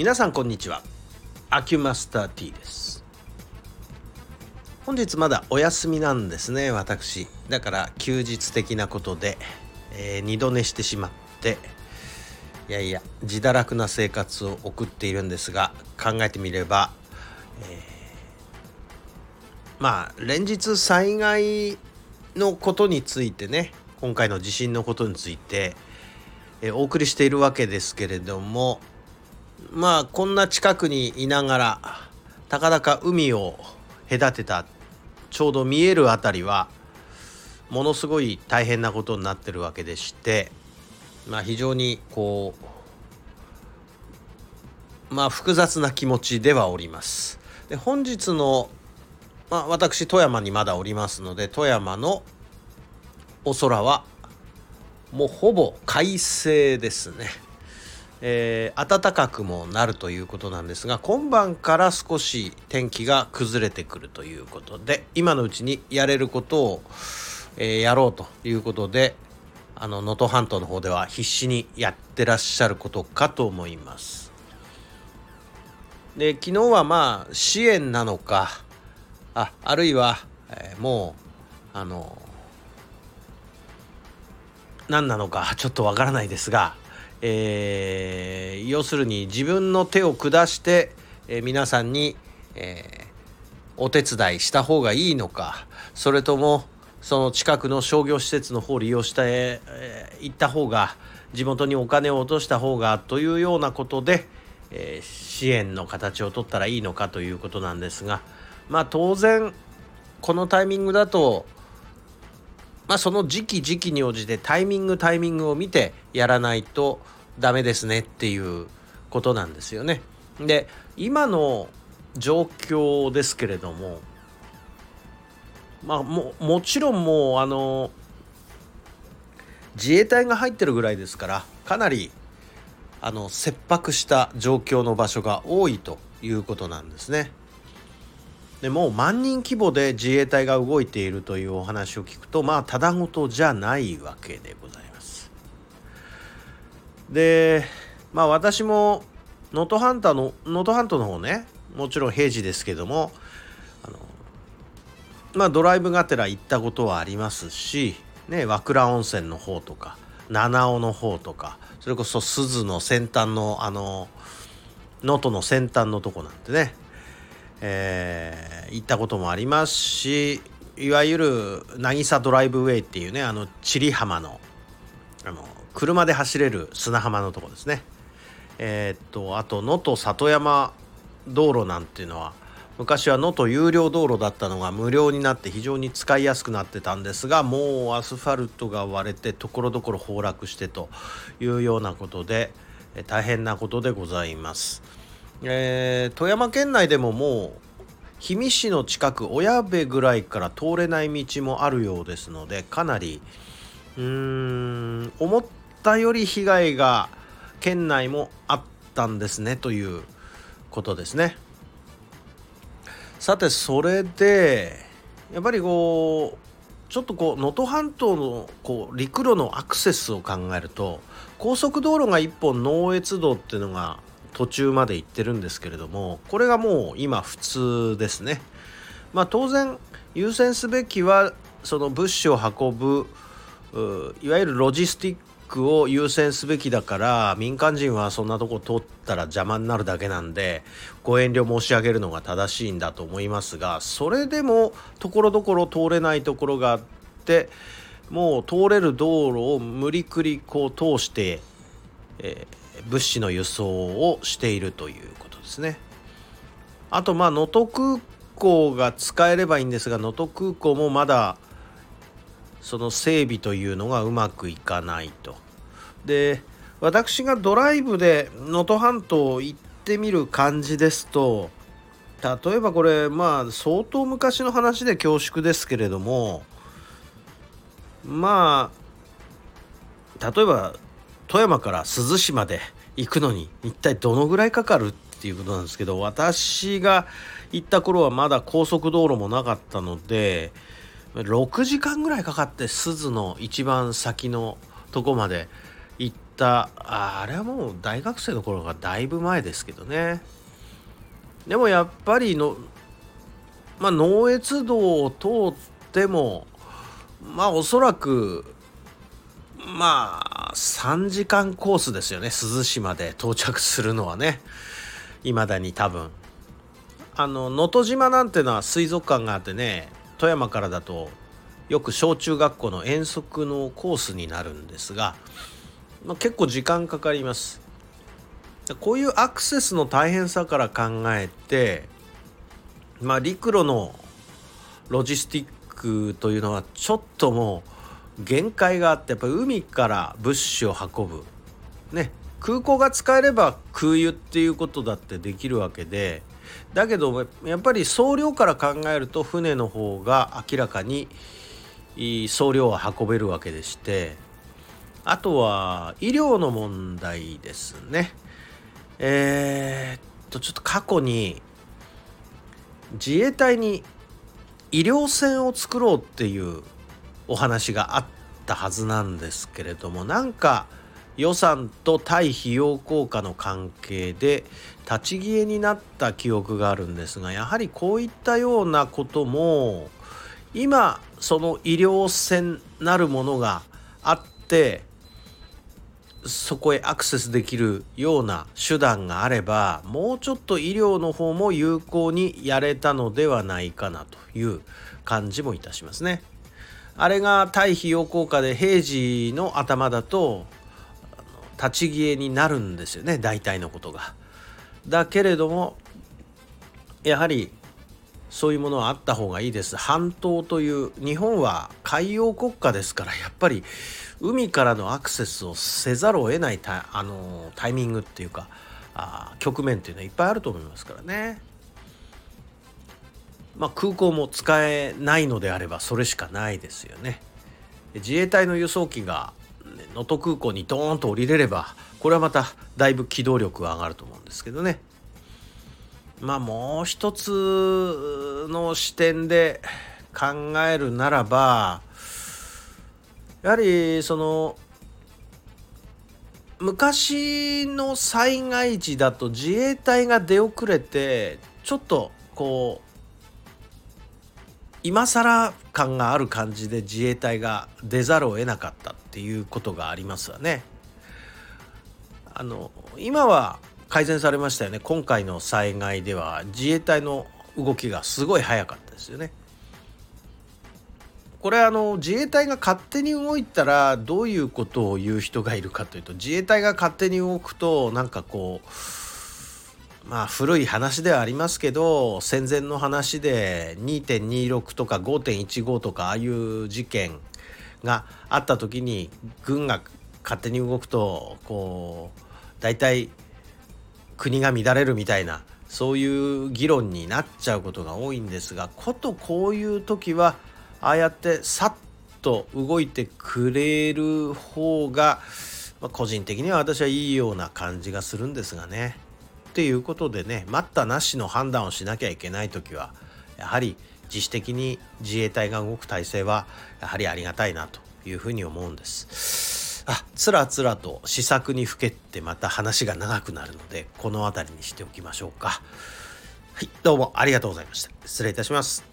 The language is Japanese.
皆さんこんにちは。アキュマスター T です。本日まだお休みなんですね私。だから休日的なことで、えー、二度寝してしまっていやいや自堕落な生活を送っているんですが考えてみれば、えー、まあ連日災害のことについてね今回の地震のことについて、えー、お送りしているわけですけれどもまあこんな近くにいながらたかだか海を隔てたちょうど見える辺りはものすごい大変なことになってるわけでしてまあ非常にこうまあ複雑な気持ちではおります。で本日のまあ私富山にまだおりますので富山のお空はもうほぼ快晴ですね。えー、暖かくもなるということなんですが今晩から少し天気が崩れてくるということで今のうちにやれることを、えー、やろうということであの能登半島の方では必死にやってらっしゃることかと思います。で昨日はまあ支援なのかああるいは、えー、もうあの何なのかちょっとわからないですがえー、要するに自分の手を下して、えー、皆さんに、えー、お手伝いした方がいいのかそれともその近くの商業施設の方を利用して、えー、行った方が地元にお金を落とした方がというようなことで、えー、支援の形を取ったらいいのかということなんですがまあ当然このタイミングだとまあ、その時期時期に応じてタイミングタイミングを見てやらないとダメですねっていうことなんですよね。で今の状況ですけれどもまあももちろんもうあの自衛隊が入ってるぐらいですからかなりあの切迫した状況の場所が多いということなんですね。でも万人規模で自衛隊が動いているというお話を聞くとまあただごとじゃないわけでございます。でまあ私も能登半島の能登半島の方ねもちろん平時ですけどもあのまあドライブがてら行ったことはありますしね和倉温泉の方とか七尾の方とかそれこそ鈴の先端のあの能登の先端のとこなんてねえー、行ったこともありますしいわゆる渚ドライブウェイっていうねあの千里浜のあの車で走れる砂浜のとこですねえー、っとあと能登里山道路なんていうのは昔は能登有料道路だったのが無料になって非常に使いやすくなってたんですがもうアスファルトが割れてところどころ崩落してというようなことで大変なことでございます。えー、富山県内でももう氷見市の近く小矢部ぐらいから通れない道もあるようですのでかなりうーん思ったより被害が県内もあったんですねということですね。さてそれでやっぱりこうちょっとこう能登半島のこう陸路のアクセスを考えると高速道路が1本能越道っていうのが途中まで行ってるんですけれどもこれがもう今普通ですね。まあ、当然優先すべきはその物資を運ぶいわゆるロジスティックを優先すべきだから民間人はそんなとこ通ったら邪魔になるだけなんでご遠慮申し上げるのが正しいんだと思いますがそれでもところどころ通れないところがあってもう通れる道路を無理くりこう通して、えー物資の輸送をしているということですね。あとまあ能登空港が使えればいいんですが能登空港もまだその整備というのがうまくいかないと。で私がドライブで能登半島行ってみる感じですと例えばこれまあ相当昔の話で恐縮ですけれどもまあ例えば富山から珠洲市まで行くのに一体どのぐらいかかるっていうことなんですけど私が行った頃はまだ高速道路もなかったので6時間ぐらいかかって珠洲の一番先のとこまで行ったあれはもう大学生の頃がだいぶ前ですけどね。でもやっぱりのまあ能越道を通ってもまあおそらくまあ3時間コースですよね。珠洲市まで到着するのはね。いまだに多分。あの能登島なんてのは水族館があってね富山からだとよく小中学校の遠足のコースになるんですが、まあ、結構時間かかります。こういうアクセスの大変さから考えてまあ陸路のロジスティックというのはちょっともう限界があってやっぱり海から物資を運ぶ。ね空港が使えれば空輸っていうことだってできるわけで。だけどやっぱり送料から考えると船の方が明らかに送料は運べるわけでして。あとは医療の問題ですね。えー、っとちょっと過去に自衛隊に医療船を作ろうっていうお話があったはずなんですけれどもなんか予算と対費用効果の関係で立ち消えになった記憶があるんですがやはりこういったようなことも今その医療船なるものがあってそこへアクセスできるような手段があればもうちょっと医療の方も有効にやれたのではないかなという感じもいたしますね。あれが対費用効果で平時の頭だと立ち消えになるんですよね大体のことが。だけれどもやはりそういうものはあった方がいいです。半島という日本は海洋国家ですからやっぱり海からのアクセスをせざるを得ないタあのタイミングっていうかあ局面っていうのはいっぱいあると思いますからね。まあ、空港も使えないのであればそれしかないですよね。自衛隊の輸送機が能登空港にドーンと降りれればこれはまただいぶ機動力が上がると思うんですけどね。まあもう一つの視点で考えるならばやはりその昔の災害時だと自衛隊が出遅れてちょっとこう今更感がある感じで自衛隊が出ざるを得なかったっていうことがありますわね。あの今は改善されましたよね今回の災害では自衛隊の動きがすごい早かったですよね。これあの自衛隊が勝手に動いたらどういうことを言う人がいるかというと自衛隊が勝手に動くとなんかこうまあ古い話ではありますけど戦前の話で2.26とか5.15とかああいう事件があった時に軍が勝手に動くとこう大体国が乱れるみたいなそういう議論になっちゃうことが多いんですがことこういう時はああやってさっと動いてくれる方が、ま、個人的には私はいいような感じがするんですがね。っていうことでね待ったなしの判断をしなきゃいけない時はやはり自主的に自衛隊が動く体制はやはりありがたいなというふうに思うんです。あつらつらと試作にふけってまた話が長くなるのでこの辺りにしておきましょうか。はいどうもありがとうございました。失礼いたします。